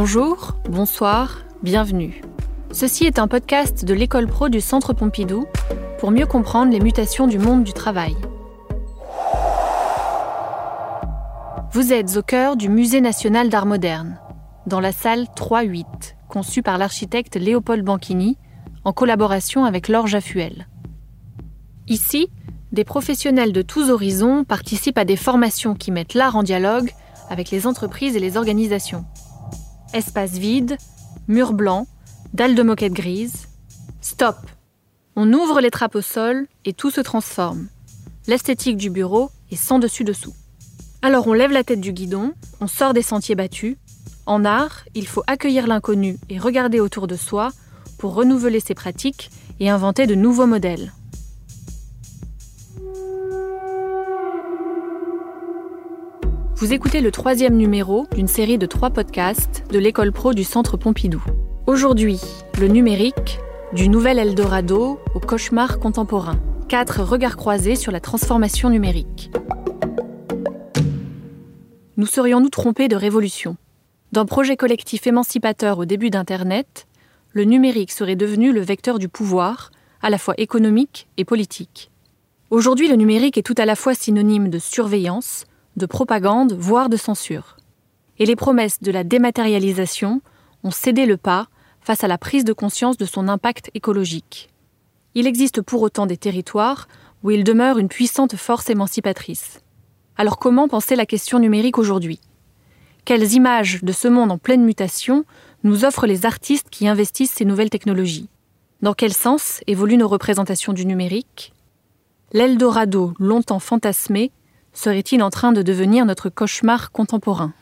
Bonjour, bonsoir, bienvenue. Ceci est un podcast de l'école pro du Centre Pompidou pour mieux comprendre les mutations du monde du travail. Vous êtes au cœur du Musée national d'art moderne, dans la salle 3-8, conçue par l'architecte Léopold Banchini, en collaboration avec Laure Jaffuel. Ici, des professionnels de tous horizons participent à des formations qui mettent l'art en dialogue avec les entreprises et les organisations. Espace vide, mur blanc, dalle de moquette grise. Stop On ouvre les trappes au sol et tout se transforme. L'esthétique du bureau est sans dessus-dessous. Alors on lève la tête du guidon, on sort des sentiers battus. En art, il faut accueillir l'inconnu et regarder autour de soi pour renouveler ses pratiques et inventer de nouveaux modèles. Vous écoutez le troisième numéro d'une série de trois podcasts de l'école pro du Centre Pompidou. Aujourd'hui, le numérique, du nouvel Eldorado au cauchemar contemporain. Quatre regards croisés sur la transformation numérique. Nous serions-nous trompés de révolution? D'un projet collectif émancipateur au début d'Internet, le numérique serait devenu le vecteur du pouvoir, à la fois économique et politique. Aujourd'hui, le numérique est tout à la fois synonyme de surveillance, de propagande, voire de censure. Et les promesses de la dématérialisation ont cédé le pas face à la prise de conscience de son impact écologique. Il existe pour autant des territoires où il demeure une puissante force émancipatrice. Alors comment penser la question numérique aujourd'hui? Quelles images de ce monde en pleine mutation nous offrent les artistes qui investissent ces nouvelles technologies? Dans quel sens évoluent nos représentations du numérique? L'Eldorado, longtemps fantasmé, serait-il en train de devenir notre cauchemar contemporain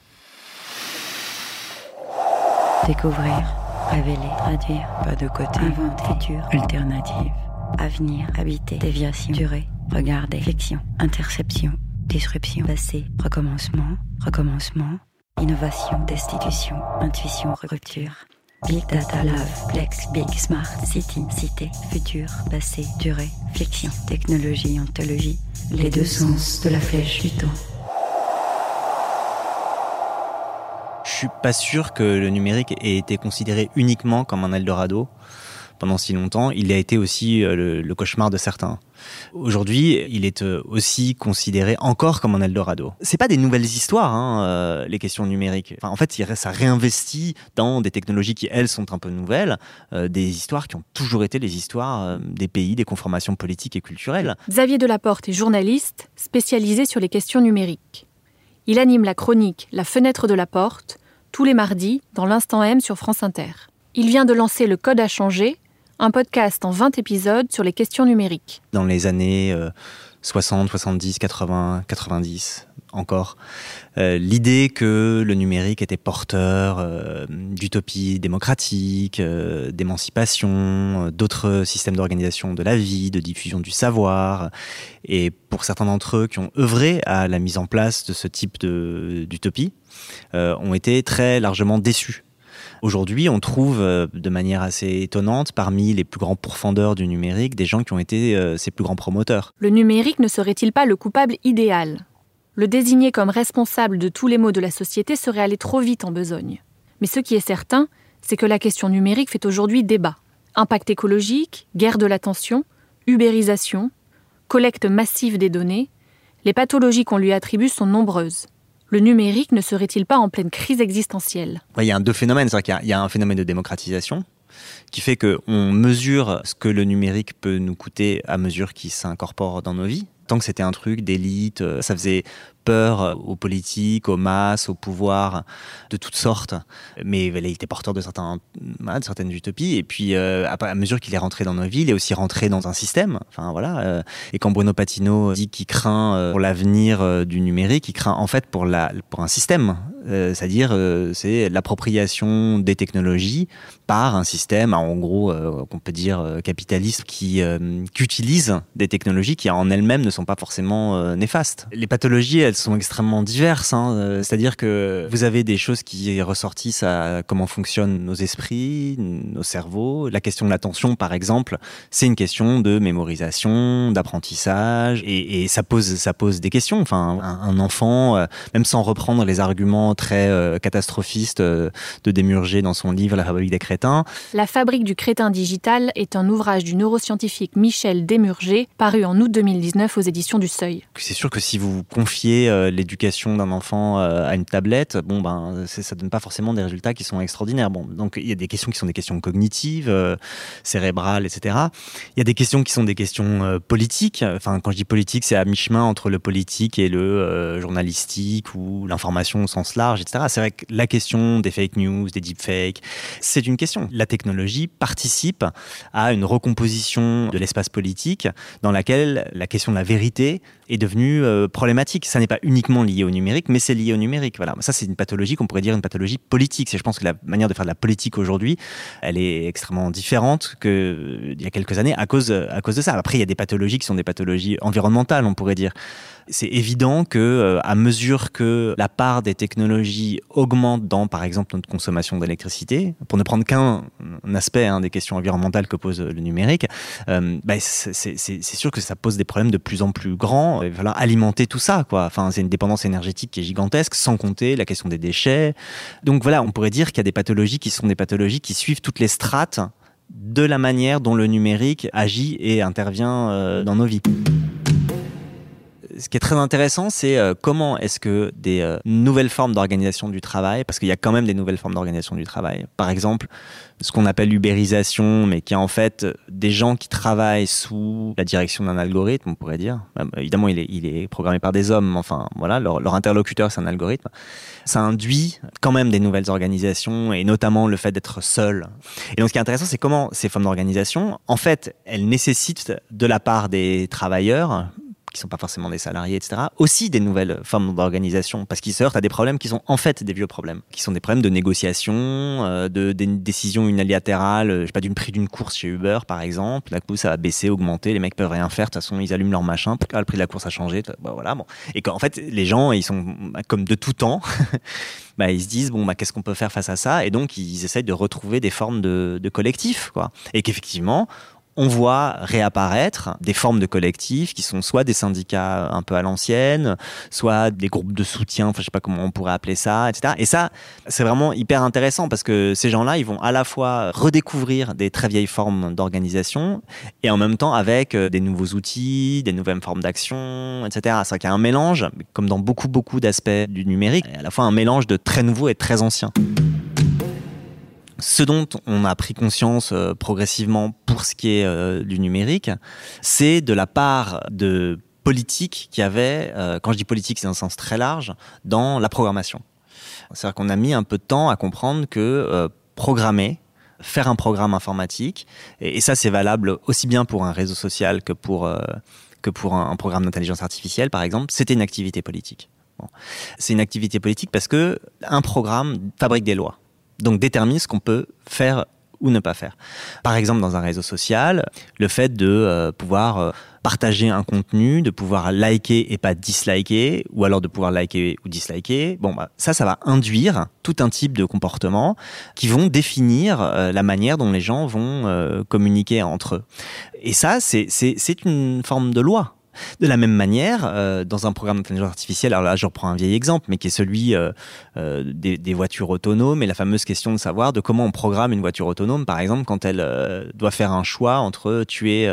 Découvrir, révéler, traduire, pas de côté, inventer, futur, alternative, avenir, habiter, déviation, durée, regarder, fiction, interception, disruption, passé, recommencement, recommencement, innovation, destitution, intuition, rupture. Big Data Love, Plex, Big Smart, City, Cité, Futur, Passé, Durée, Fiction, Technologie, Ontologie, les deux sens de la flèche du temps. Je suis pas sûr que le numérique ait été considéré uniquement comme un Eldorado pendant si longtemps. Il a été aussi euh, le, cauchemar de certains. Aujourd'hui, il est euh, aussi considéré encore comme un Eldorado. C'est pas des nouvelles histoires, hein, euh, les questions numériques. En fait, ça réinvestit dans des technologies qui, elles, sont un peu nouvelles, des histoires qui ont toujours été les histoires des pays, des conformations politiques et culturelles. Xavier Delaporte est journaliste spécialisé sur les questions numériques. Il anime la chronique La fenêtre de la porte tous les mardis dans l'Instant M sur France Inter. Il vient de lancer Le Code à changer, un podcast en 20 épisodes sur les questions numériques. Dans les années euh, 60, 70, 80, 90 encore, euh, l'idée que le numérique était porteur euh, d'utopie démocratique, euh, d'émancipation, euh, d'autres systèmes d'organisation de la vie, de diffusion du savoir, et pour certains d'entre eux qui ont œuvré à la mise en place de ce type d'utopie, ont été très largement déçus Aujourd'hui, on trouve euh, de manière assez étonnante parmi les plus grands pourfendeurs du numérique des gens qui ont été euh, ses plus grands promoteurs. Le numérique ne serait-il pas le coupable idéal? Le désigner comme responsable de tous les maux de la société serait aller trop vite en besogne. Mais ce qui est certain, c'est que la question numérique fait aujourd'hui débat. Impact écologique, guerre de l'attention, ubérisation, collecte massive des données, les pathologies qu'on lui attribue sont nombreuses. Le numérique ne serait-il pas en pleine crise existentielle? Il y a deux phénomènes, c'est-à-dire qu'il y, a un phénomène de démocratisation qui fait qu'on mesure ce que le numérique peut nous coûter à mesure qu'il s'incorpore dans nos vies. Tant que c'était un truc d'élite, euh, ça faisait peur aux politiques, aux masses, au pouvoir, de toutes sortes. Mais il était porteur de, certaines utopies. Et puis, euh, à, mesure qu'il est rentré dans nos vies, il est aussi rentré dans un système. Enfin, voilà. Euh, et quand Bruno Patino dit qu'il craint euh, pour l'avenir du numérique, il craint en fait pour, un système. C'est-à-dire, c'est l'appropriation des technologies par un système, en gros, qu'on peut dire capitaliste, qui, qui utilise des technologies qui en elles-mêmes ne sont pas forcément néfastes. Les pathologies, elles sont extrêmement diverses. Hein. C'est-à-dire que vous avez des choses qui ressortissent à comment fonctionnent nos esprits, nos cerveaux. La question de l'attention, par exemple, c'est une question de mémorisation, d'apprentissage, et, ça pose ça pose des questions. Enfin, un, enfant, euh, même sans reprendre les arguments très euh, catastrophistes euh, de Démurger dans son livre La fabrique des crétins. La fabrique du crétin digital est un ouvrage du neuroscientifique Michel Démurger, paru en août 2019 aux éditions du Seuil. C'est sûr que si vous confiez l'éducation d'un enfant à une tablette, bon ben ça donne pas forcément des résultats qui sont extraordinaires. Bon, donc il y a des questions qui sont des questions cognitives, euh, cérébrales, etc. Il y a des questions qui sont des questions euh, politiques. Enfin, quand je dis politique, c'est à mi-chemin entre le politique et le euh, journalistique ou l'information au sens large, etc. C'est vrai que la question des fake news, des deepfakes, c'est une question. La technologie participe à une recomposition de l'espace politique dans laquelle la question de la vérité est devenue problématique. Ça n'est pas uniquement lié au numérique, mais c'est lié au numérique. Voilà. Ça, c'est une pathologie qu'on pourrait dire une pathologie politique. Je pense que la manière de faire de la politique aujourd'hui, elle est extrêmement différente qu'il y a quelques années à cause, à cause de ça. Après, il y a des pathologies qui sont des pathologies environnementales, on pourrait dire c'est évident que euh, à mesure que la part des technologies augmente dans, par exemple, notre consommation d'électricité, pour ne prendre qu'un aspect hein, des questions environnementales que pose le numérique, euh, bah, c'est sûr que ça pose des problèmes de plus en plus grands. Il va falloir alimenter tout ça, quoi. Enfin, c'est une dépendance énergétique qui est gigantesque, sans compter la question des déchets. Donc voilà, on pourrait dire qu'il y a des pathologies qui sont des pathologies qui suivent toutes les strates de la manière dont le numérique agit et intervient euh, dans nos vies ce qui est très intéressant, c'est euh, comment est-ce que des euh, nouvelles formes d'organisation du travail, parce qu'il y a quand même des nouvelles formes d'organisation du travail, par exemple ce qu'on appelle l'ubérisation, mais qui est en fait des gens qui travaillent sous la direction d'un algorithme, on pourrait dire. Évidemment, il est, programmé par des hommes, enfin voilà, leur interlocuteur c'est un algorithme. Ça induit quand même des nouvelles organisations, et notamment le fait d'être seul. Et donc ce qui est intéressant, c'est comment ces formes d'organisation, en fait, elles nécessitent de la part des travailleurs qui sont pas forcément des salariés, etc., aussi des nouvelles formes d'organisation, parce qu'ils se heurtent à des problèmes qui sont en fait des vieux problèmes, qui sont des problèmes de négociation, euh, de, des décisions unilatérales, je sais pas, d'une prix d'une course chez Uber, par exemple. D'un coup, ça va baisser, augmenter, les mecs peuvent rien faire, de toute façon, ils allument leur machin, ah, le prix de la course a changé, bah, voilà, bon. Et qu'en fait, les gens, ils sont bah, comme de tout temps. bah, ils se disent bon bah qu'est-ce qu'on peut faire face à ça? Et donc ils essayent de retrouver des formes de, de collectif quoi et qu'effectivement on voit réapparaître des formes de collectifs qui sont soit des syndicats un peu à l'ancienne, soit des groupes de soutien, enfin je sais pas comment on pourrait appeler ça, etc. Et ça, c'est vraiment hyper intéressant parce que ces gens-là, ils vont à la fois redécouvrir des très vieilles formes d'organisation et en même temps avec euh, des nouveaux outils, des nouvelles formes d'action, etc. C'est qu'il y a un mélange, comme dans beaucoup beaucoup d'aspects du numérique, à la fois un mélange de très nouveau et très ancien. Ce dont on a pris conscience euh, progressivement pour ce qui est euh, du numérique, c'est de la part de politique qui avait, euh, quand je dis politique, c'est un sens très large, dans la programmation. C'est-à-dire qu'on a mis un peu de temps à comprendre que programmer, faire un programme informatique, et, ça c'est valable aussi bien pour un réseau social que pour, que pour un, programme d'intelligence artificielle, par exemple, c'était une activité politique. C'est une activité politique parce que un programme fabrique des lois donc détermine ce qu'on peut faire ou ne pas faire. Par exemple, dans un réseau social, le fait de euh, pouvoir euh, partager un contenu, de pouvoir liker et pas disliker, ou alors de pouvoir liker ou disliker, bon, bah, ça, ça va induire tout un type de comportements qui vont définir euh, la manière dont les gens vont communiquer entre eux. Et ça, c'est une forme de loi. De la même manière, euh, dans un programme d'intelligence artificielle, alors là je reprends un vieil exemple, mais qui est celui euh, euh, des, voitures autonomes et la fameuse question de savoir de comment on programme une voiture autonome, par exemple, quand elle doit faire un choix entre tuer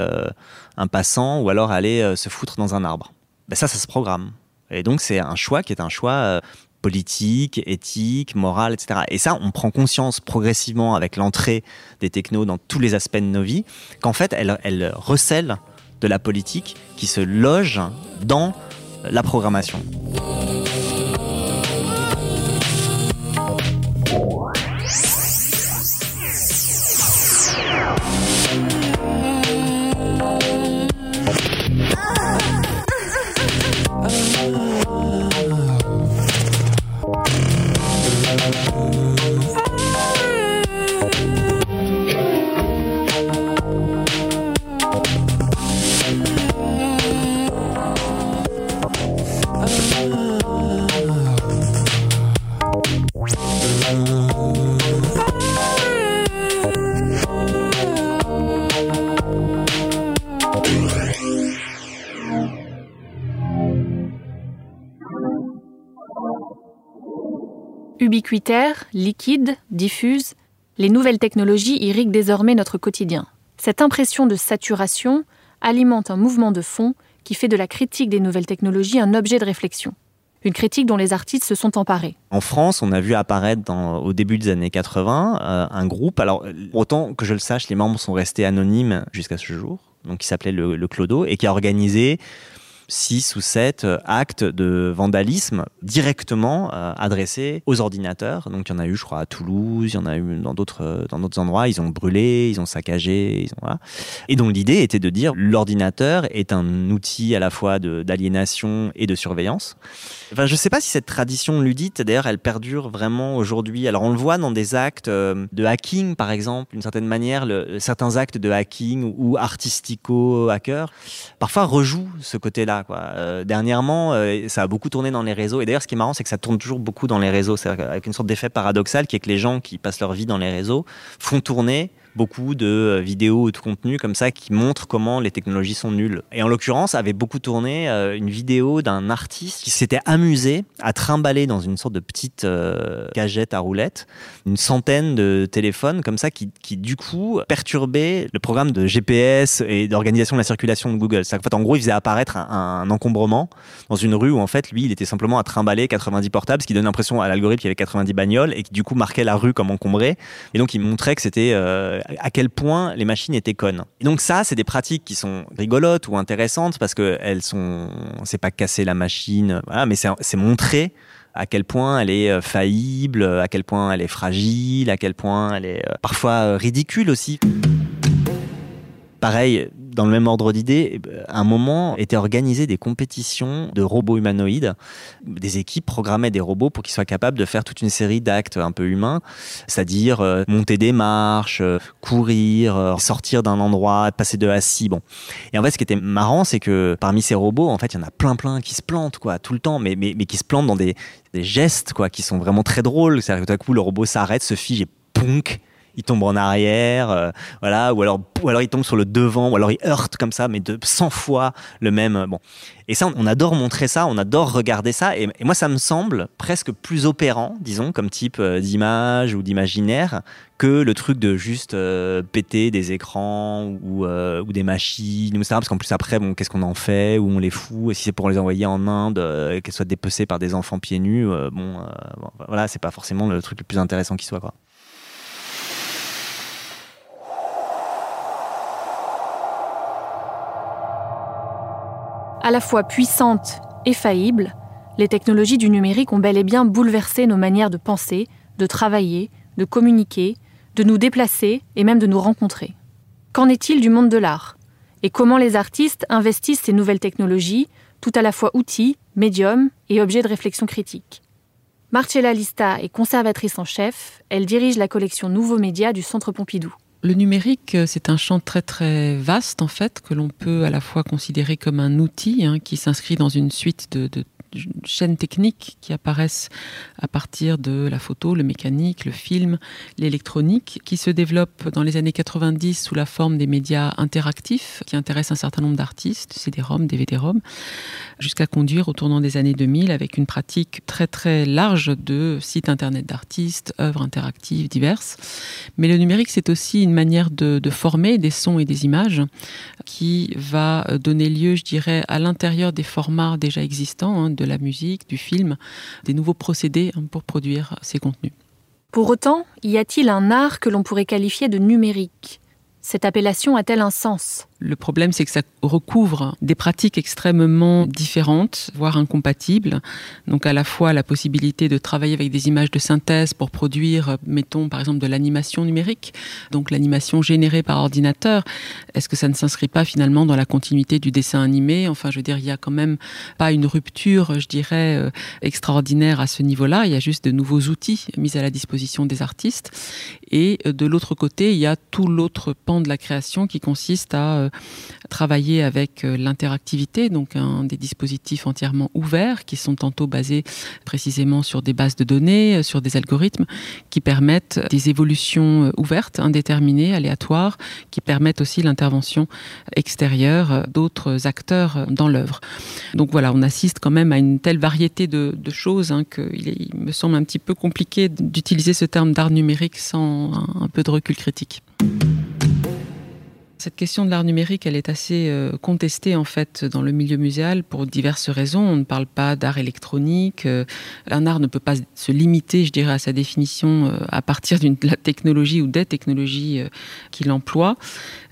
un passant ou alors aller se foutre dans un arbre. Ben ça, ça se programme. Et donc c'est un choix qui est un choix politique, éthique, moral, etc. Et ça, on prend conscience progressivement avec l'entrée des technos dans tous les aspects de nos vies, qu'en fait, elles recèlent de la politique qui se loge dans la programmation. Ubiquitaires, liquides, les nouvelles technologies irriguent désormais notre quotidien. Cette impression de saturation alimente un mouvement de fond qui fait de la critique des nouvelles technologies un objet de réflexion. Une critique dont les artistes se sont emparés. En France, on a vu apparaître au début des années 80 euh, un groupe. Alors, autant que je le sache, les membres sont restés anonymes jusqu'à ce jour. Donc, qui s'appelait le Clodo et qui a organisé six ou sept euh, actes de vandalisme directement euh, adressés aux ordinateurs. Donc il y en a eu, je crois, à Toulouse, il y en a eu dans d'autres euh, dans d'autres endroits. Ils ont brûlé, ils ont saccagé, ils ont. Et donc l'idée était de dire l'ordinateur est un outil à la fois d'aliénation et de surveillance. Enfin, je ne sais pas si cette tradition ludite, d'ailleurs, elle perdure vraiment aujourd'hui. Alors on le voit dans des actes de hacking, par exemple, d'une certaine manière, certains actes de hacking ou artistico-hacker, parfois rejouent ce côté-là. Euh, dernièrement, euh, ça a beaucoup tourné dans les réseaux. Et d'ailleurs, ce qui est marrant, c'est que ça tourne toujours beaucoup dans les réseaux. C'est avec une sorte d'effet paradoxal qui est que les gens qui passent leur vie dans les réseaux font tourner beaucoup de euh, vidéos ou de contenus comme ça qui montrent comment les technologies sont nulles. Et en l'occurrence, avait beaucoup tourné euh, une vidéo d'un artiste qui s'était amusé à trimballer dans une sorte de petite euh, cagette à roulettes une centaine de téléphones comme ça qui, qui du coup perturbaient le programme de GPS et d'organisation de la circulation de Google. En fait, en gros, il faisait apparaître un, encombrement dans une rue où en fait, lui, il était simplement à trimballer 90 portables, ce qui donne l'impression à l'algorithme qu'il y avait 90 bagnoles et qui du coup marquait la rue comme encombrée. Et donc, il montrait que c'était à quel point les machines étaient connes. Et donc ça, c'est des pratiques qui sont rigolotes ou intéressantes parce que elles sont, c'est pas casser la machine, mais c'est montrer à quel point elle est euh, faillible, à quel point elle est fragile, à quel point elle est euh, parfois euh, ridicule aussi. Pareil, dans le même ordre d'idée, à un moment étaient organisées des compétitions de robots humanoïdes. Des équipes programmaient des robots pour qu'ils soient capables de faire toute une série d'actes un peu humains, c'est-à-dire euh, monter des marches, euh, courir, euh, sortir d'un endroit, passer de assis. Bon. Et en fait, ce qui était marrant, c'est que parmi ces robots, en fait, il y en a plein plein qui se plantent quoi, tout le temps, mais, mais, mais qui se plantent dans des, des gestes quoi, qui sont vraiment très drôles. C'est-à-dire que tout à coup, le robot s'arrête, se fige et punk il tombe en arrière, euh, voilà, ou alors, ou alors il tombe sur le devant, ou alors il heurte comme ça, mais de 100 fois le même. Euh, bon. Et ça, on adore montrer ça, on adore regarder ça, et, moi, ça me semble presque plus opérant, disons, comme type euh, d'image ou d'imaginaire, que le truc de juste péter des écrans ou, des machines. Parce qu'en plus, après, bon, qu'est-ce qu'on en fait, où on les fout, et si c'est pour les envoyer en Inde, qu'elles soient dépecées par des enfants pieds nus, bon, voilà, c'est pas forcément le truc le plus intéressant qui soit, quoi. À la fois puissantes et faillibles, les technologies du numérique ont bel et bien bouleversé nos manières de penser, de travailler, de communiquer, de nous déplacer et même de nous rencontrer. Qu'en est-il du monde de l'art? Et comment les artistes investissent ces nouvelles technologies, tout à la fois outils, médiums et objets de réflexion critique? Marcella Lista est conservatrice en chef, elle dirige la collection Nouveaux Médias du Centre Pompidou. Le numérique, euh, c'est un champ très très vaste en fait, que l'on peut à la fois considérer comme un outil hein, qui s'inscrit dans une suite de, de chaînes techniques qui apparaissent à partir de la photo, le mécanique, le film, l'électronique, qui se développent dans les années 90 sous la forme des médias interactifs qui intéressent un certain nombre d'artistes, CD-ROM, DVD-ROM, jusqu'à conduire au tournant des années 2000 avec une pratique très très large de sites internet d'artistes, œuvres interactives diverses. Mais le numérique, c'est aussi une manière de, former des sons et des images qui va donner lieu, je dirais, à l'intérieur des formats déjà existants, hein, de de la musique, du film, des nouveaux procédés hein, pour produire ces contenus. Pour autant, y a-t-il un art que l'on pourrait qualifier de numérique? Cette appellation a-t-elle un sens? Le problème, c'est que ça recouvre des pratiques extrêmement différentes, voire incompatibles. Donc à la fois la possibilité de travailler avec des images de synthèse pour produire, mettons par exemple de l'animation numérique, donc l'animation générée par ordinateur. Est-ce que ça ne s'inscrit pas finalement dans la continuité du dessin animé? Enfin, je veux dire, il y a quand même pas une rupture, je dirais, euh, extraordinaire à ce niveau-là. Il y a juste de nouveaux outils mis à la disposition des artistes. Et euh, de l'autre côté, il y a tout l'autre pan de la création qui consiste à euh, travailler avec euh, l'interactivité, donc des dispositifs entièrement ouverts qui sont tantôt basés précisément sur des bases de données, euh, sur des algorithmes qui permettent des évolutions ouvertes, indéterminées, aléatoires, qui permettent aussi l'intervention extérieure d'autres acteurs dans l'œuvre. Donc voilà, on assiste quand même à une telle variété de, choses hein, qu'il me semble un petit peu compliqué d'utiliser ce terme d'art numérique sans un peu de recul critique. Cette question de l'art numérique, elle est assez euh, contestée en fait dans le milieu muséal pour diverses raisons. On ne parle pas d'art électronique. Euh, un art ne peut pas se limiter, je dirais, à sa définition euh, à partir de la technologie ou des technologies qu'il emploie.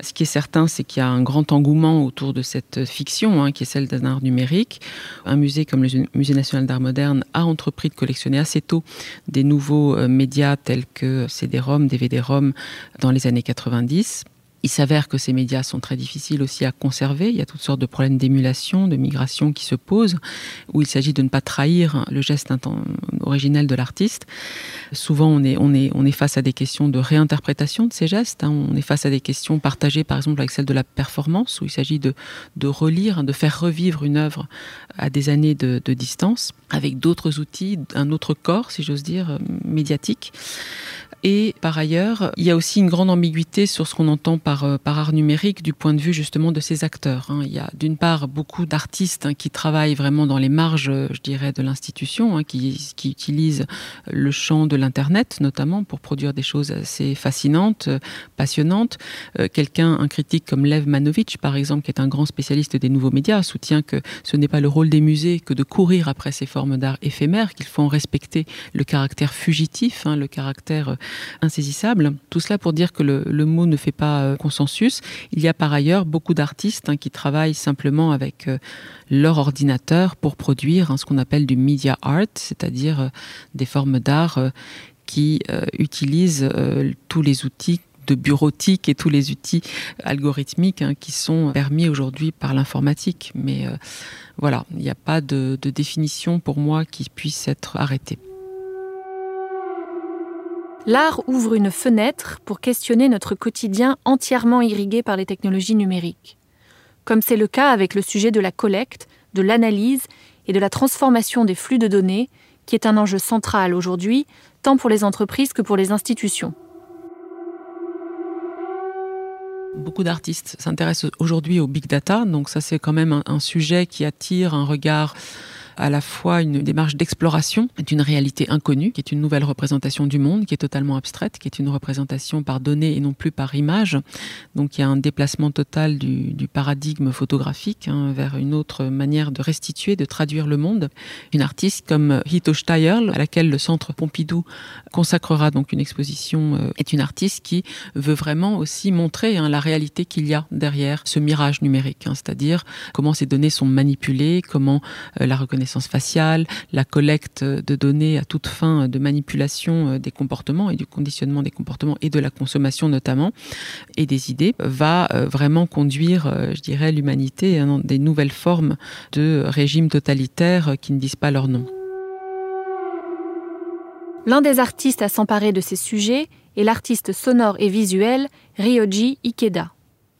Ce qui est certain, c'est qu'il y a un grand engouement autour de cette fiction, hein, qui est celle d'un art numérique. Un musée comme le Musée national d'art moderne a entrepris de collectionner assez tôt des nouveaux médias tels que CD-ROM, DVD-ROM dans les années 90. Il s'avère que ces médias sont très difficiles aussi à conserver. Il y a toutes sortes de problèmes d'émulation, de migration qui se posent, où il s'agit de ne pas trahir le geste originel de l'artiste. Souvent, on est, face à des questions de réinterprétation de ces gestes. Hein. On est face à des questions partagées, par exemple, avec celle de la performance, où il s'agit de, relire, de faire revivre une œuvre à des années de, distance, avec d'autres outils, un autre corps, si j'ose dire, médiatique. Et par ailleurs, il y a aussi une grande ambiguïté sur ce qu'on entend par, euh, art numérique du point de vue justement de ces acteurs. Hein. Il y a d'une part beaucoup d'artistes hein, qui travaillent vraiment dans les marges, euh, je dirais, de l'institution, qui, qui utilisent le champ de l'Internet notamment pour produire des choses assez fascinantes, euh, passionnantes. Quelqu'un, un critique comme Lev Manovitch, par exemple, qui est un grand spécialiste des nouveaux médias, soutient que ce n'est pas le rôle des musées que de courir après ces formes d'art éphémères, qu'il faut en respecter le caractère fugitif, le caractère insaisissable. Tout cela pour dire que le, mot ne fait pas euh, consensus. Il y a par ailleurs beaucoup d'artistes hein, qui travaillent simplement avec euh, leur ordinateur pour produire hein, ce qu'on appelle du media art, c'est-à-dire euh, des formes d'art qui utilisent tous les outils de bureautique et tous les outils algorithmiques hein, qui sont permis aujourd'hui par l'informatique. Mais voilà, il n'y a pas de définition pour moi qui puisse être arrêtée. L'art ouvre une fenêtre pour questionner notre quotidien entièrement irrigué par les technologies numériques. Comme c'est le cas avec le sujet de la collecte, de l'analyse et de la transformation des flux de données, qui est un enjeu central aujourd'hui, tant pour les entreprises que pour les institutions. Beaucoup d'artistes s'intéressent aujourd'hui au big data, donc ça c'est quand même un, sujet qui attire un regard à la fois une démarche d'exploration d'une réalité inconnue, qui est une nouvelle représentation du monde, qui est totalement abstraite, qui est une représentation par données et non plus par image. Donc il y a un déplacement total du, paradigme photographique hein, vers une autre manière de restituer, de traduire le monde. Une artiste comme Hito Steyerl, à laquelle le Centre Pompidou consacrera donc une exposition, euh, est une artiste qui veut vraiment aussi montrer hein, la réalité qu'il y a derrière ce mirage numérique, hein, c'est-à-dire comment ces données sont manipulées, comment euh, la reconnaissance faciale, la collecte de données à toute fin de manipulation euh, des comportements et du conditionnement des comportements et de la consommation notamment, et des idées, va euh, vraiment conduire, euh, je dirais, l'humanité à des nouvelles formes de régimes totalitaires qui ne disent pas leur nom. L'un des artistes à s'emparer de ces sujets est l'artiste sonore et visuel Ryoji Ikeda.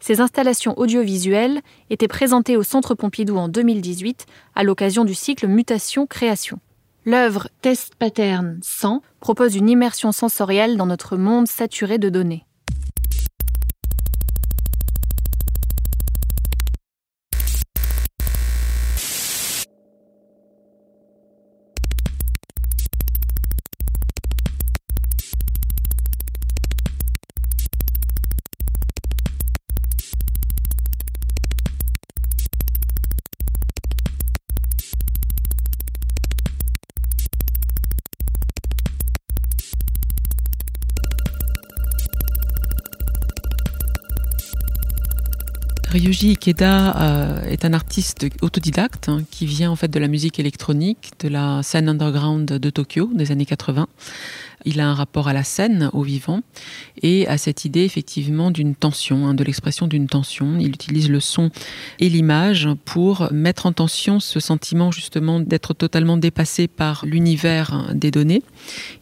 Ces installations audiovisuelles étaient présentées au Centre Pompidou en 2018 à l'occasion du cycle Mutation-Création. L'œuvre Test Pattern 100 propose une immersion sensorielle dans notre monde saturé de données. Ryuji Ikeda euh, est un artiste autodidacte hein, qui vient en fait de la musique électronique, de la scène underground de Tokyo des années 80. Il a un rapport à la scène, au vivant, et à cette idée effectivement d'une tension, hein, de l'expression d'une tension. Il utilise le son et l'image pour mettre en tension ce sentiment justement d'être totalement dépassé par l'univers des données.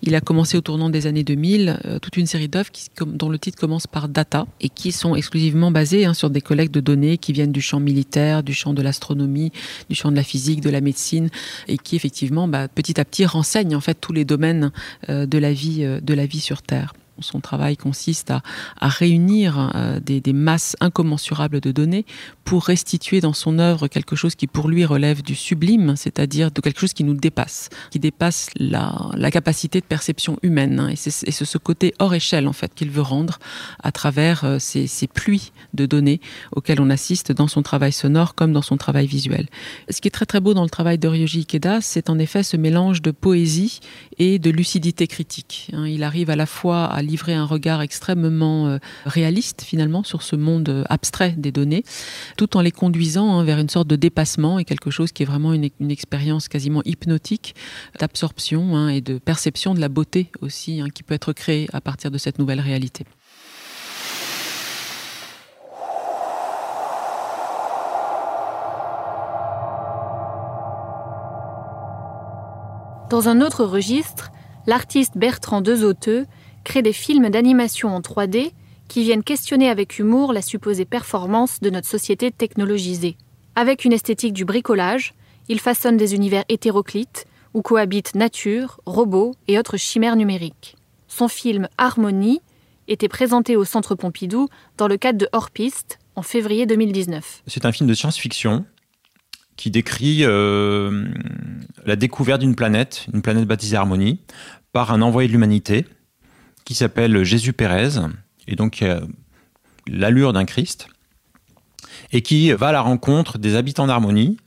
Il a commencé au tournant des années 2000 euh, toute une série d'œuvres dont le titre commence par data et qui sont exclusivement basées hein, sur des collectes de données qui viennent du champ militaire, du champ de l'astronomie, du champ de la physique, de la médecine et qui effectivement bah, petit à petit renseignent en fait tous les domaines euh, de la euh, de la vie sur Terre. Son travail consiste à, réunir euh, des, masses incommensurables de données pour restituer dans son œuvre quelque chose qui pour lui relève du sublime, c'est-à-dire de quelque chose qui nous dépasse, qui dépasse la, capacité de perception humaine. Hein. et c'est ce côté hors échelle en fait qu'il veut rendre à travers euh, ces, pluies de données auxquelles on assiste dans son travail sonore comme dans son travail visuel. Ce qui est très très beau dans le travail de Ryoji Ikeda, c'est en effet ce mélange de poésie et de lucidité critique. Hein. il arrive à la fois à livrer un regard extrêmement euh, réaliste finalement sur ce monde euh, abstrait des données, tout en les conduisant hein, vers une sorte de dépassement et quelque chose qui est vraiment une, expérience quasiment hypnotique d'absorption hein, et de perception de la beauté aussi hein, qui peut être créée à partir de cette nouvelle réalité. Dans un autre registre, l'artiste Bertrand Dezoteux crée des films d'animation en 3D qui viennent questionner avec humour la supposée performance de notre société technologisée. Avec une esthétique du bricolage, il façonne des univers hétéroclites où cohabitent nature, robots et autres chimères numériques. Son film Harmonie était présenté au Centre Pompidou dans le cadre de Hors en février 2019. C'est un film de science-fiction qui décrit euh, la découverte d'une planète, une planète baptisée Harmonie, par un envoyé de l'humanité qui s'appelle Jésus Pérez, et donc l'allure d'un Christ, et qui va à la rencontre des habitants d'harmonie,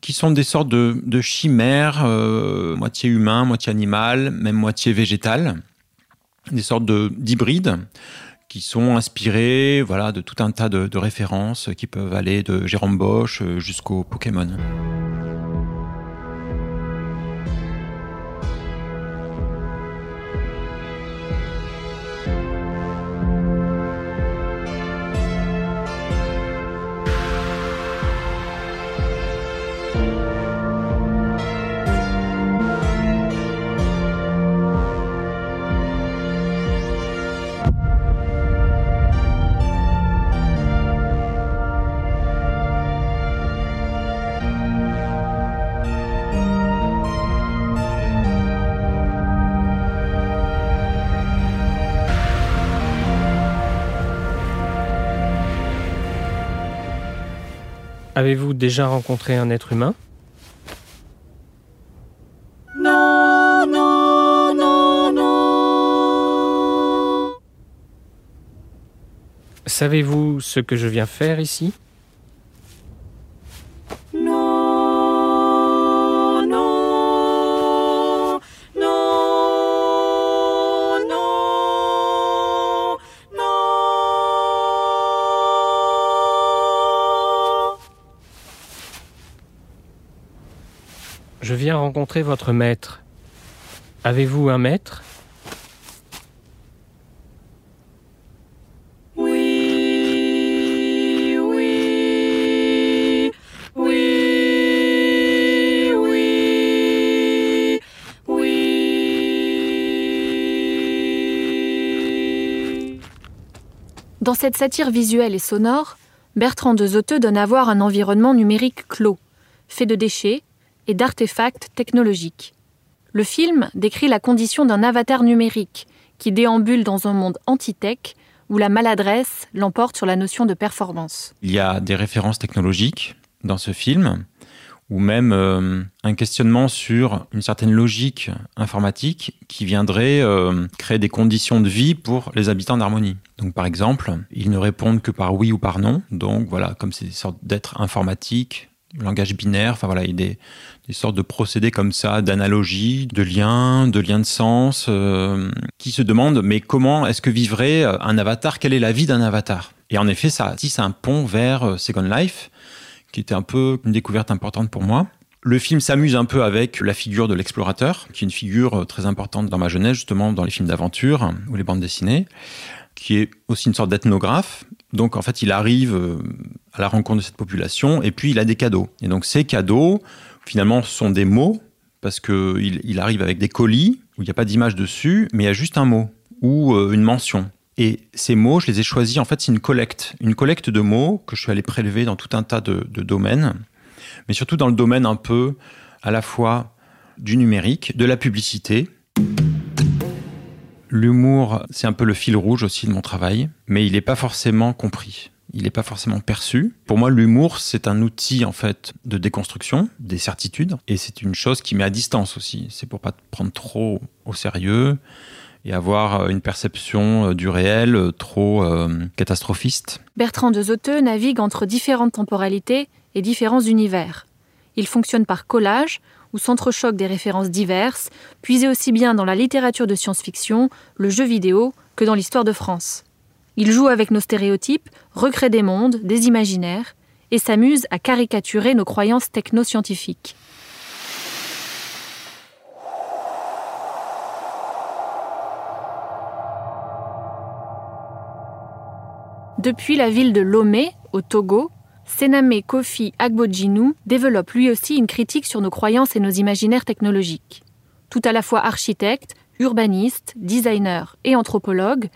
qui sont des sortes de, chimères, euh, moitié humain, moitié animal, même moitié végétal, des sortes d'hybrides qui sont inspirés voilà, de tout un tas de, de références qui peuvent aller de Jérôme Bosch jusqu'au Pokémon. Avez-vous déjà rencontré un être humain? Non, non, non, non. Savez-vous ce que je viens faire ici? Rencontrer votre maître. Avez-vous un maître? Oui. Dans cette satire visuelle et sonore, Bertrand de Zoteux donne à voir un environnement numérique clos, fait de déchets, et d'artefacts technologiques. Le film décrit la condition d'un avatar numérique qui déambule dans un monde anti-tech où la maladresse l'emporte sur la notion de performance. Il y a des références technologiques dans ce film, ou même euh, un questionnement sur une certaine logique informatique qui viendrait euh, créer des conditions de vie pour les habitants d'Harmonie. Donc par exemple, ils ne répondent que par oui ou par non. Donc voilà, comme c'est des sortes d'êtres informatiques, langage binaire, enfin voilà, il y a des, sortes de procédés comme ça, d'analogie, de liens, de liens de sens, euh, qui se demandent mais comment est-ce que vivrait euh, un avatar? Quelle est la vie d'un avatar? Et en effet, ça tisse un pont vers euh, Second Life, qui était un peu une découverte importante pour moi. Le film s'amuse un peu avec la figure de l'explorateur, qui est une figure très importante dans ma jeunesse, justement dans les films d'aventure ou les bandes dessinées, qui est aussi une sorte d'ethnographe. Donc en fait, il arrive euh, à la rencontre de cette population et puis il a des cadeaux. Et donc ces cadeaux, finalement, sont des mots parce qu'il il arrive avec des colis où il n'y a pas d'image dessus, mais il y a juste un mot ou euh, une mention. Et ces mots, je les ai choisis, en fait, c'est une collecte. Une collecte de mots que je suis allé prélever dans tout un tas de, de domaines, mais surtout dans le domaine un peu à la fois du numérique, de la publicité. L'humour, c'est un peu le fil rouge aussi de mon travail, mais il n'est pas forcément compris il n'est pas forcément perçu. Pour moi, l'humour, c'est un outil en fait de déconstruction des certitudes, et c'est une chose qui met à distance aussi. C'est pour pas te prendre trop au sérieux et avoir euh, une perception euh, du réel euh, trop catastrophiste. Bertrand de Zoteux navigue entre différentes temporalités et différents univers. Il fonctionne par collage, où s'entrechoquent des références diverses, puisées aussi bien dans la littérature de science-fiction, le jeu vidéo, que dans l'histoire de France. Il joue avec nos stéréotypes, recrée des mondes, des imaginaires, et s'amuse à caricaturer nos croyances technoscientifiques. Depuis la ville de Lomé, au Togo, Sename Kofi Agbodjinou développe lui aussi une critique sur nos croyances et nos imaginaires technologiques. Tout à la fois architecte, urbaniste, designer et anthropologue,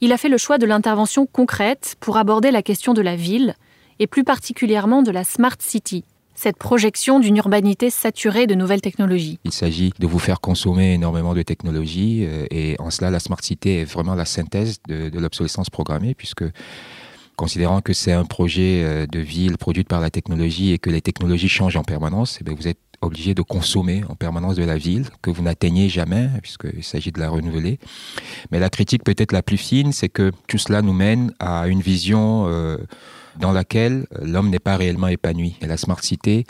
il a fait le choix de l'intervention concrète pour aborder la question de la ville, et plus particulièrement de la Smart City, cette projection d'une urbanité saturée de nouvelles technologies. Il s'agit de vous faire consommer énormément de technologies, euh, et en cela, la Smart City est vraiment la synthèse de l'obsolescence programmée, puisque considérant que c'est un projet euh, de ville produite par la technologie et que les technologies changent en permanence, eh vous êtes obligé de consommer en permanence de la ville, que vous n'atteignez jamais, puisqu'il s'agit de la renouveler. Mais la critique peut-être la plus fine, c'est que tout cela nous mène à une vision euh, dans laquelle l'homme n'est pas réellement épanoui. Et la smart cité,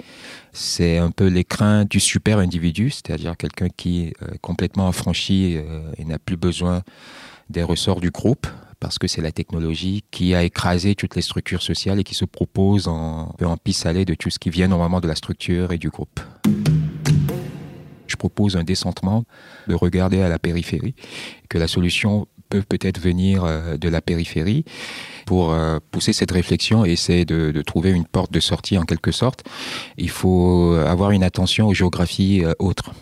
c'est un peu l'écrin du super individu, c'est-à-dire quelqu'un qui est euh, complètement affranchi euh, et n'a plus besoin des ressorts du groupe, parce que c'est la technologie qui a écrasé toutes les structures sociales et qui se propose en, en pis-aller de tout ce qui vient normalement de la structure et du groupe. Je propose un décentrement de regarder à la périphérie, que la solution peut peut-être venir euh, de la périphérie pour euh, pousser cette réflexion et essayer de, trouver une porte de sortie en quelque sorte. Il faut avoir une attention aux géographies euh, autres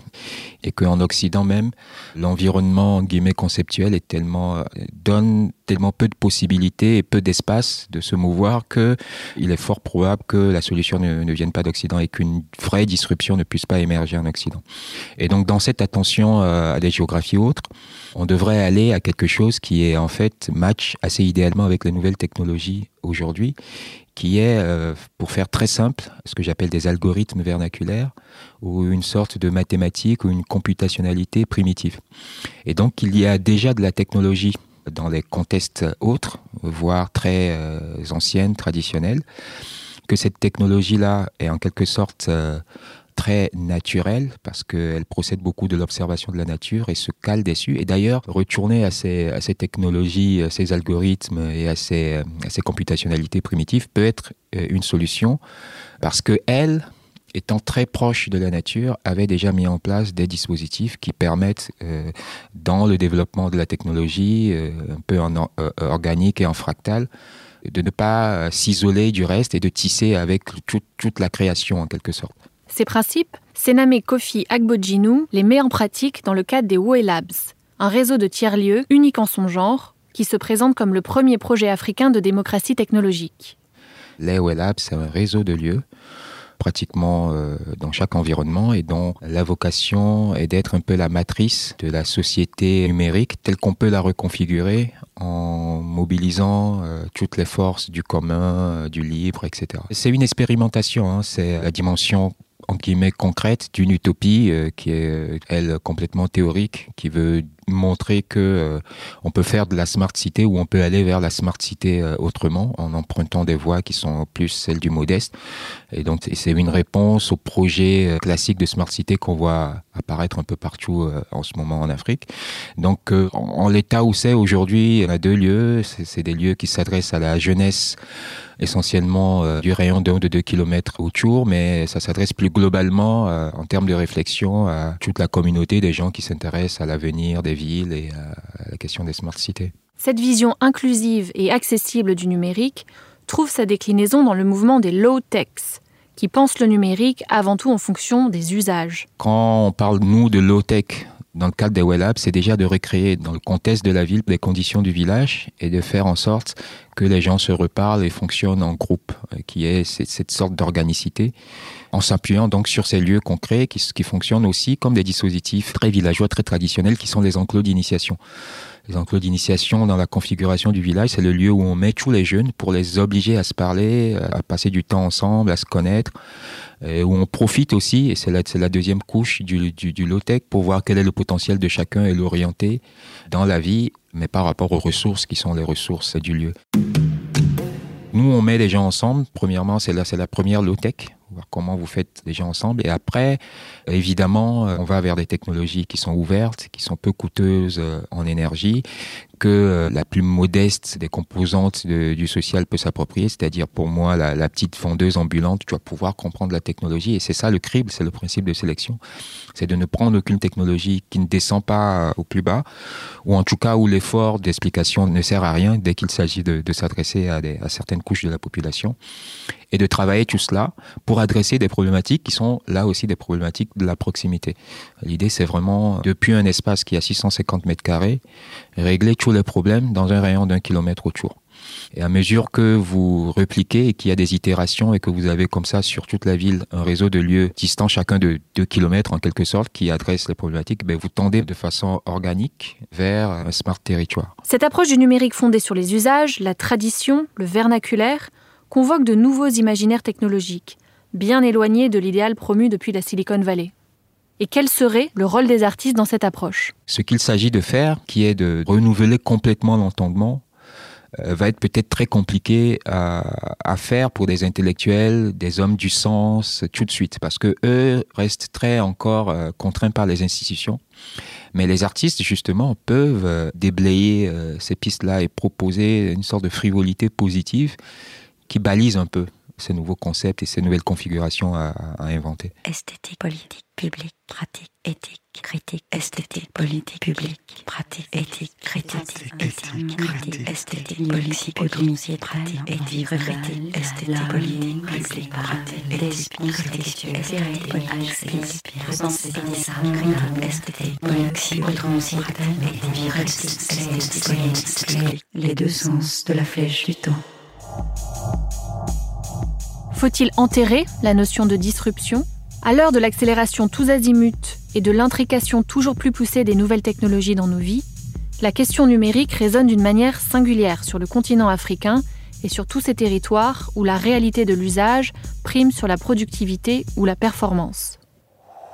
et qu'en Occident même, l'environnement conceptuel est tellement euh, donne tellement peu de possibilités et peu d'espace de se mouvoir que il est fort probable que la solution ne, ne vienne pas d'Occident et qu'une vraie disruption ne puisse pas émerger en Occident. Et donc dans cette attention à des géographies autres, on devrait aller à quelque chose qui est en fait match assez idéalement avec les nouvelles technologies aujourd'hui qui est, euh, pour faire très simple, ce que j'appelle des algorithmes vernaculaires ou une sorte de mathématique ou une computationnalité primitive. Et donc, il y a déjà de la technologie dans les contextes autres, voire très euh, anciennes, traditionnelles, que cette technologie-là est en quelque sorte euh, très naturelle parce qu'elle procède beaucoup de l'observation de la nature et se cale dessus. Et d'ailleurs, retourner à ces, technologies, à ces algorithmes et à ces, à computationnalités primitives peut être euh, une solution parce que elle, étant très proche de la nature, avait déjà mis en place des dispositifs qui permettent, euh, dans le développement de la technologie, euh, un peu en organique et en fractal, de ne pas s'isoler du reste et de tisser avec tout, toute la création en quelque sorte. Ces principes, Sename Kofi Agbodjinou les met en pratique dans le cadre des WOE Labs, un réseau de tiers-lieux unique en son genre, qui se présente comme le premier projet africain de démocratie technologique. Les WOE Labs, c'est un réseau de lieux pratiquement euh, dans chaque environnement et dont la vocation est d'être un peu la matrice de la société numérique telle qu'on peut la reconfigurer en mobilisant euh, toutes les forces du commun, euh, du libre, etc. C'est une expérimentation, c'est la dimension en guillemets concrète d'une utopie euh, qui est elle complètement théorique qui veut montrer que euh, on peut faire de la smart cité ou on peut aller vers la smart cité euh, autrement en empruntant des voies qui sont plus celles du modeste. Et donc c'est une réponse au projet euh, classique de smart cité qu'on voit apparaître un peu partout en ce moment en Afrique. Donc en, en l'état où c'est aujourd'hui, y a deux lieux. C'est des lieux qui s'adressent à la jeunesse essentiellement euh, du rayon de 1 de 2 km autour, mais ça s'adresse plus globalement euh, en termes de réflexion à toute la communauté des gens qui s'intéressent à l'avenir des villes et à la question des smart cités. Cette vision inclusive et accessible du numérique trouve sa déclinaison dans le mouvement des low-techs, qui pensent le numérique avant tout en fonction des usages. Quand on parle, nous, de low-tech, dans le cadre des Well c'est déjà de recréer dans le contexte de la ville les conditions du village et de faire en sorte que les gens se reparlent et fonctionnent en groupe, euh, qui est cette sorte d'organicité, en s'appuyant donc sur ces lieux concrets qui, fonctionnent aussi comme des dispositifs très villageois, très traditionnels, qui sont les enclos d'initiation. Les enclos d'initiation dans la configuration du village, c'est le lieu où on met tous les jeunes pour les obliger à se parler, à passer du temps ensemble, à se connaître, où on profite aussi, et c'est la, deuxième couche du low-tech, pour voir quel est le potentiel de chacun et l'orienter dans la vie, mais par rapport aux ressources qui sont les ressources du lieu. Nous, on met les gens ensemble. Premièrement, c'est la, la première low-tech comment vous faites gens ensemble. Et après, évidemment, euh, on va vers des technologies qui sont ouvertes, qui sont peu coûteuses euh, en énergie, que euh, la plus modeste des composantes du social peut s'approprier, c'est-à-dire pour moi la, petite fondeuse ambulante, tu vas pouvoir comprendre la technologie. Et c'est ça le crible, c'est le principe de sélection, c'est de ne prendre aucune technologie qui ne descend pas au plus bas, ou en tout cas où l'effort d'explication ne sert à rien dès qu'il s'agit de, s'adresser à, à certaines couches de la population, et de travailler tout cela pour adresser des problématiques qui sont là aussi des problématiques de la proximité. L'idée, c'est vraiment, depuis un espace qui a 650 mètres carrés, régler tous les problèmes dans un rayon d'un kilomètre autour. Et à mesure que vous repliquez et qu'il y a des itérations et que vous avez comme ça sur toute la ville un réseau de lieux distants chacun de 2 km en quelque sorte qui adressent les problématiques, ben vous tendez de façon organique vers un smart territoire. Cette approche du numérique fondée sur les usages, la tradition, le vernaculaire, convoque de nouveaux imaginaires technologiques, bien éloignés de l'idéal promu depuis la Silicon Valley. Et quel serait le rôle des artistes dans cette approche? Ce qu'il s'agit de faire, qui est de renouveler complètement l'entendement, euh, va être peut-être très compliqué à, faire pour des intellectuels, des hommes du sens, tout de suite, parce que eux restent très encore euh, contraints par les institutions. Mais les artistes, justement, peuvent euh, déblayer ces pistes-là et proposer une sorte de frivolité positive qui balise un peu ces nouveaux concepts et ces nouvelles configurations à, à inventer. Esthétique, politique, publique, pratique, éthique, critique, esthétique, politique, publique, pratique, éthique, critique, éthique, critique, esthétique, politique, autonomie, pratique, éthique, critique, esthétique, politique, publique, pratique, éthique, critique, esthétique, politique, éthique, les deux sens de la flèche du temps. Faut-il enterrer la notion de disruption? À l'heure de l'accélération tous azimuts et de l'intrication toujours plus poussée des nouvelles technologies dans nos vies, la question numérique résonne d'une manière singulière sur le continent africain et sur tous ces territoires où la réalité de l'usage prime sur la productivité ou la performance.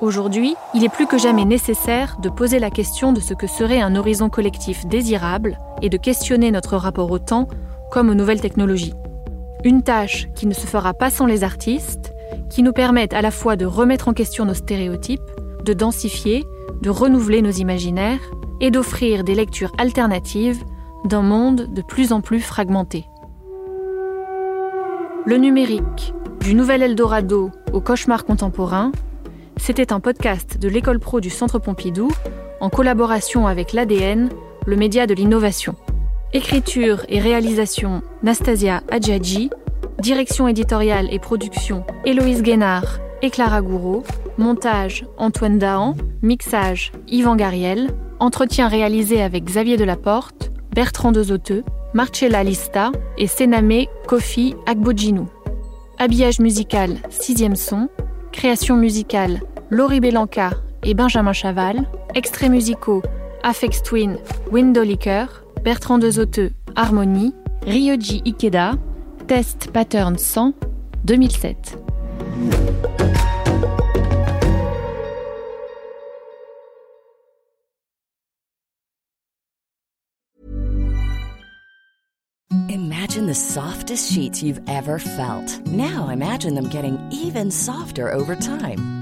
Aujourd'hui, il est plus que jamais nécessaire de poser la question de ce que serait un horizon collectif désirable et de questionner notre rapport au temps comme aux nouvelles technologies. Une tâche qui ne se fera pas sans les artistes, qui nous permettent à la fois de remettre en question nos stéréotypes, de densifier, de renouveler nos imaginaires et d'offrir des lectures alternatives d'un monde de plus en plus fragmenté. Le numérique, du nouvel Eldorado au cauchemar contemporain, c'était un podcast de l'école pro du Centre Pompidou en collaboration avec l'ADN, le média de l'innovation. Écriture et réalisation Nastasia Adjadji, direction éditoriale et production Héloïse Guénard et Clara Gouraud, montage Antoine Dahan, mixage Yvan Gariel, entretien réalisé avec Xavier Delaporte, Bertrand Dezoteux, Marcella Lista et Sename Kofi Agbojinou. Habillage musical Sixième son, création musicale Laurie Belanca et Benjamin Chaval, extraits musicaux Afex Twin, Window Liquor, Bertrand Dezoteux, Harmonie, Ryoji Ikeda, Test Pattern 100, 2007. Imagine the softest sheets you've ever felt. Now imagine them getting even softer over time.